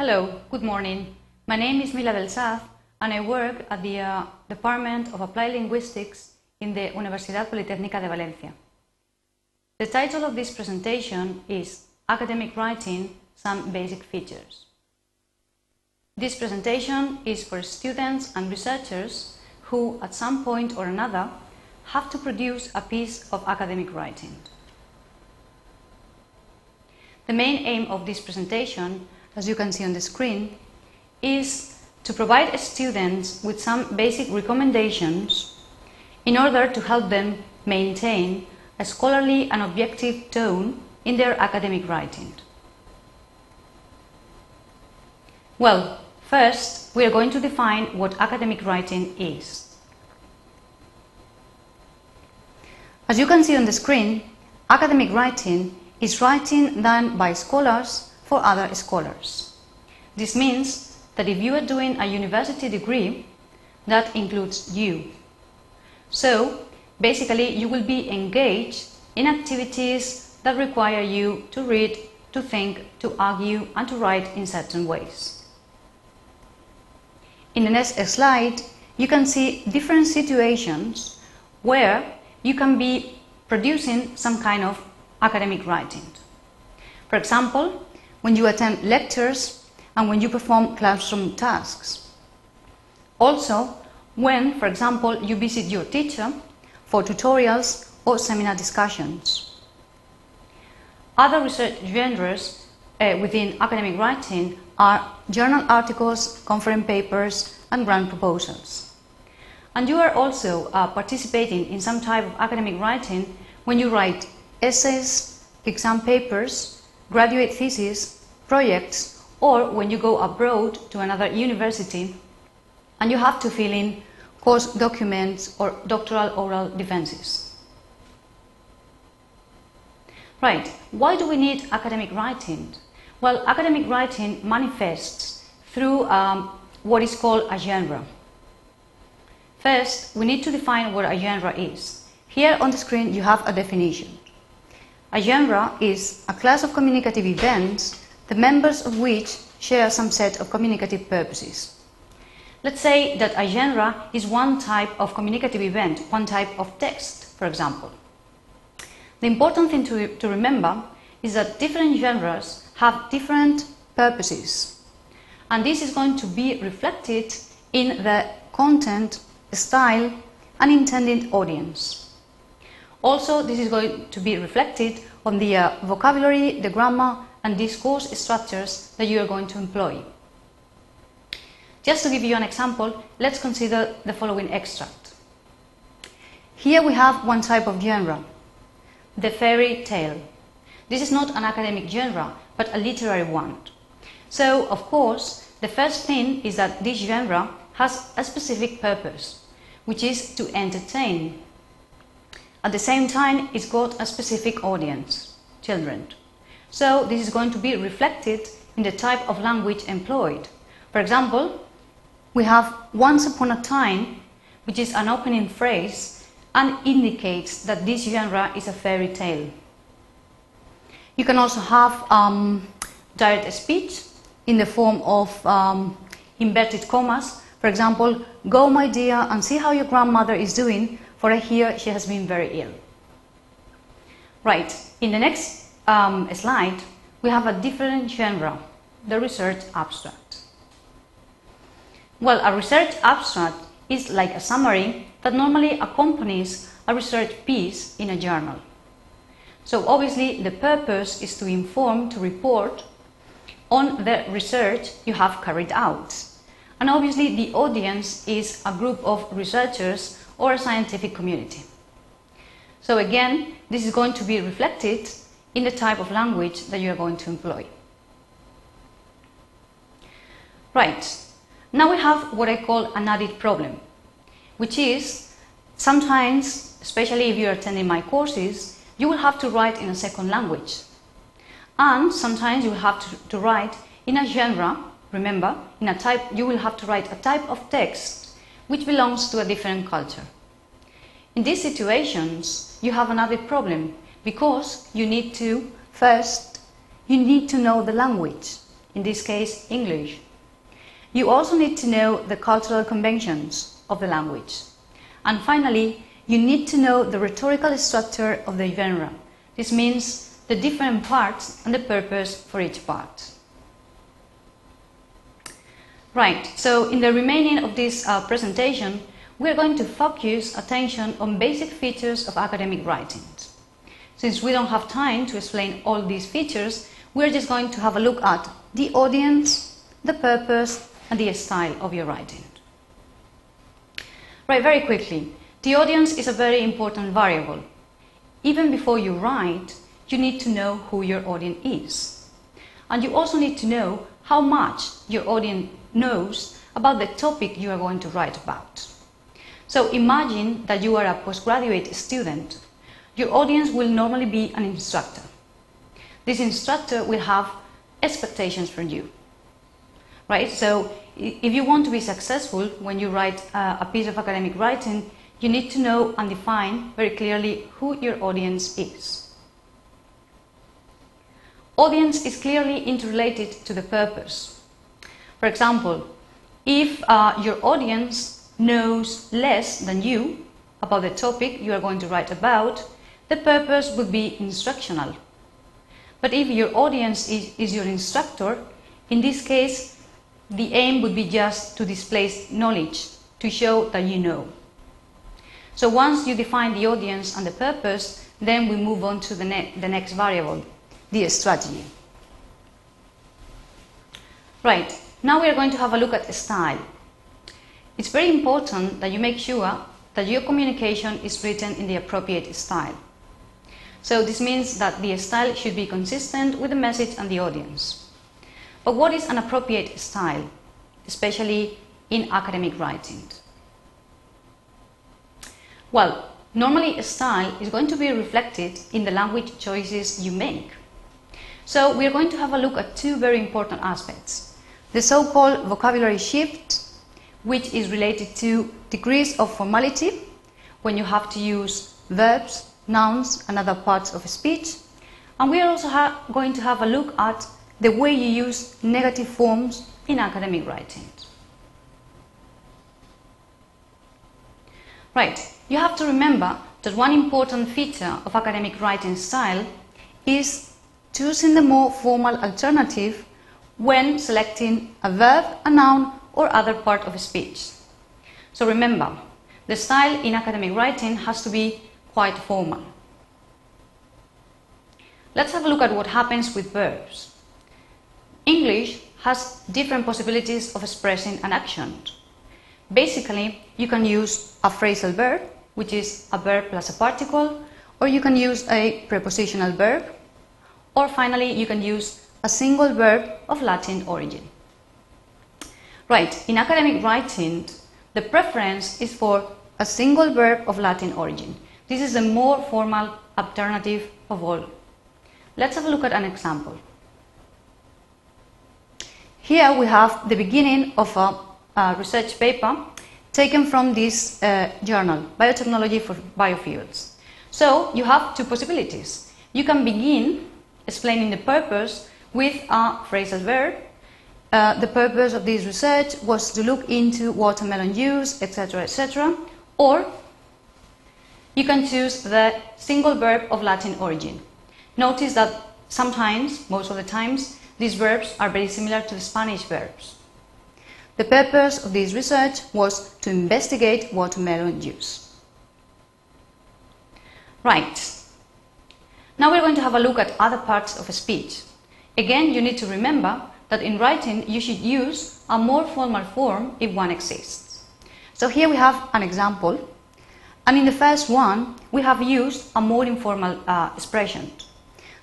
Hello, good morning. My name is Mila Del Saz and I work at the uh, Department of Applied Linguistics in the Universidad Politécnica de Valencia. The title of this presentation is Academic Writing Some Basic Features. This presentation is for students and researchers who, at some point or another, have to produce a piece of academic writing. The main aim of this presentation, as you can see on the screen, is to provide students with some basic recommendations in order to help them maintain a scholarly and objective tone in their academic writing. Well, first we are going to define what academic writing is. As you can see on the screen, academic writing is writing done by scholars for other scholars. This means that if you are doing a university degree, that includes you. So, basically, you will be engaged in activities that require you to read, to think, to argue, and to write in certain ways. In the next slide, you can see different situations where you can be producing some kind of academic writing. For example, when you attend lectures and when you perform classroom tasks. Also, when, for example, you visit your teacher for tutorials or seminar discussions. Other research genres uh, within academic writing are journal articles, conference papers, and grant proposals. And you are also uh, participating in some type of academic writing when you write essays, exam papers, graduate theses, projects, or when you go abroad to another university and you have to fill in course documents or doctoral oral defenses. Right, why do we need academic writing? Well, academic writing manifests through um, what is called a genre. First, we need to define what a genre is. Here on the screen you have a definition. A genre is a class of communicative events, the members of which share some set of communicative purposes. Let's say that a genre is one type of communicative event, one type of text, for example. The important thing to, to remember is that different genres have different purposes, and this is going to be reflected in the content, style, and intended audience. Also, this is going to be reflected on the uh, vocabulary, the grammar, and discourse structures that you are going to employ. Just to give you an example, let's consider the following extract. Here we have one type of genre, the fairy tale. This is not an academic genre, but a literary one. So, of course, the first thing is that this genre has a specific purpose, which is to entertain. At the same time, it's got a specific audience, children. So, this is going to be reflected in the type of language employed. For example, we have once upon a time, which is an opening phrase and indicates that this genre is a fairy tale. You can also have um, direct speech in the form of um, inverted commas. For example, go my dear and see how your grandmother is doing, for I hear she has been very ill. Right, in the next um, slide, we have a different genre, the research abstract. Well, a research abstract is like a summary that normally accompanies a research piece in a journal. So obviously the purpose is to inform, to report on the research you have carried out. And obviously the audience is a group of researchers or a scientific community. So again, this is going to be reflected in the type of language that you are going to employ. Right, now we have what I call an added problem, which is sometimes, especially if you are attending my courses, you will have to write in a second language. And sometimes you will have to, to write in a genre, remember, in a type, you will have to write a type of text which belongs to a different culture. In these situations, you have another problem because you need to, first, you need to know the language in this case English. You also need to know the cultural conventions of the language. And finally, you need to know the rhetorical structure of the genre. This means the different parts and the purpose for each part. Right, so in the remaining of this uh, presentation, we are going to focus attention on basic features of academic writing. Since we don't have time to explain all these features, we're just going to have a look at the audience, the purpose, and the style of your writing. Right, very quickly, the audience is a very important variable. Even before you write, you need to know who your audience is. And you also need to know how much your audience knows about the topic you are going to write about. So imagine that you are a postgraduate student. Your audience will normally be an instructor. This instructor will have expectations from you. Right? So if you want to be successful when you write uh, a piece of academic writing, you need to know and define very clearly who your audience is. Audience is clearly interrelated to the purpose. For example, if uh, your audience knows less than you about the topic you are going to write about, the purpose would be instructional. But if your audience is, is your instructor, in this case, the aim would be just to display knowledge, to show that you know. So once you define the audience and the purpose, then we move on to the, ne the next variable, the strategy. Right, now we are going to have a look at style. It's very important that you make sure that your communication is written in the appropriate style. So this means that the style should be consistent with the message and the audience. But what is an appropriate style, especially in academic writing? Well, normally a style is going to be reflected in the language choices you make. So we are going to have a look at two very important aspects. The so-called vocabulary shift, which is related to degrees of formality, when you have to use verbs, nouns and other parts of speech. And we are also going to have a look at the way you use negative forms in academic writing. Right, you have to remember that one important feature of academic writing style is choosing the more formal alternative when selecting a verb, a noun or other part of a speech. So remember, the style in academic writing has to be quite formal. Let's have a look at what happens with verbs. English has different possibilities of expressing an action. Basically, you can use a phrasal verb, which is a verb plus a particle, or you can use a prepositional verb, or finally, you can use a single verb of Latin origin. Right, in academic writing, the preference is for a single verb of Latin origin. This is the more formal alternative of all. Let's have a look at an example. Here we have the beginning of a, a research paper taken from this uh, journal, Biotechnology for Biofuels. So you have two possibilities. You can begin explaining the purpose with a phrasal verb. Uh, the purpose of this research was to look into watermelon use, etc., etc. Or you can choose the single verb of Latin origin. Notice that sometimes, most of the times, these verbs are very similar to the Spanish verbs. The purpose of this research was to investigate watermelon use. Right. Now we're going to have a look at other parts of a speech. Again, you need to remember that in writing you should use a more formal form if one exists. So here we have an example. And in the first one, we have used a more informal uh, expression.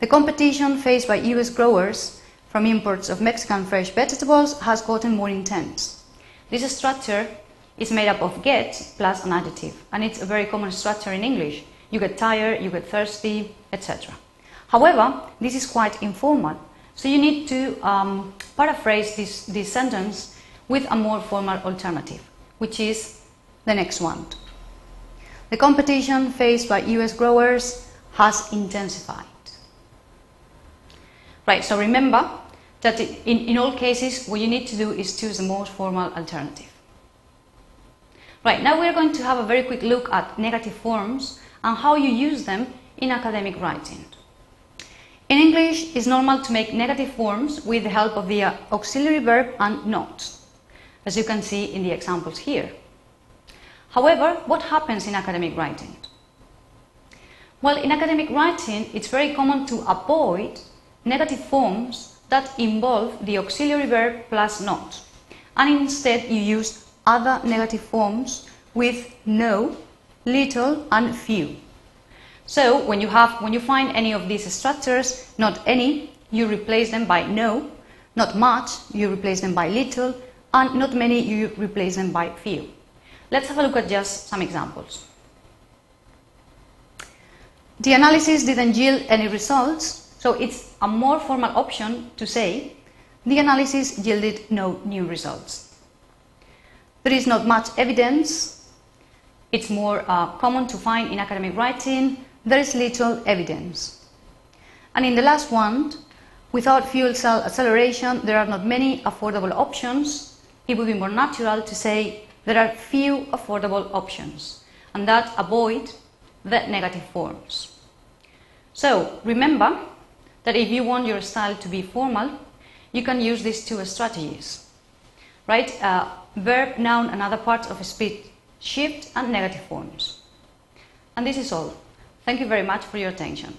The competition faced by US growers from imports of Mexican fresh vegetables has gotten more intense. This structure is made up of get plus an adjective, and it's a very common structure in English. You get tired, you get thirsty, etc. However, this is quite informal, so you need to um, paraphrase this, this sentence with a more formal alternative, which is the next one. The competition faced by US growers has intensified. Right, so remember that in, in all cases what you need to do is choose the most formal alternative. Right, now we're going to have a very quick look at negative forms and how you use them in academic writing. In English, it's normal to make negative forms with the help of the uh, auxiliary verb and not, as you can see in the examples here. However, what happens in academic writing? Well, in academic writing, it's very common to avoid negative forms that involve the auxiliary verb plus not, and instead you use other negative forms with no, little, and few. So when you have when you find any of these structures, not any, you replace them by no, not much, you replace them by little, and not many, you replace them by few. Let's have a look at just some examples. The analysis didn't yield any results, so it's a more formal option to say the analysis yielded no new results. There is not much evidence. It's more uh, common to find in academic writing. There is little evidence. And in the last one, without fuel cell acceleration, there are not many affordable options. It would be more natural to say there are few affordable options, and that avoid the negative forms. So remember that if you want your style to be formal, you can use these two strategies. Right? Uh, verb, noun, and other parts of speech shift and negative forms. And this is all. Thank you very much for your attention.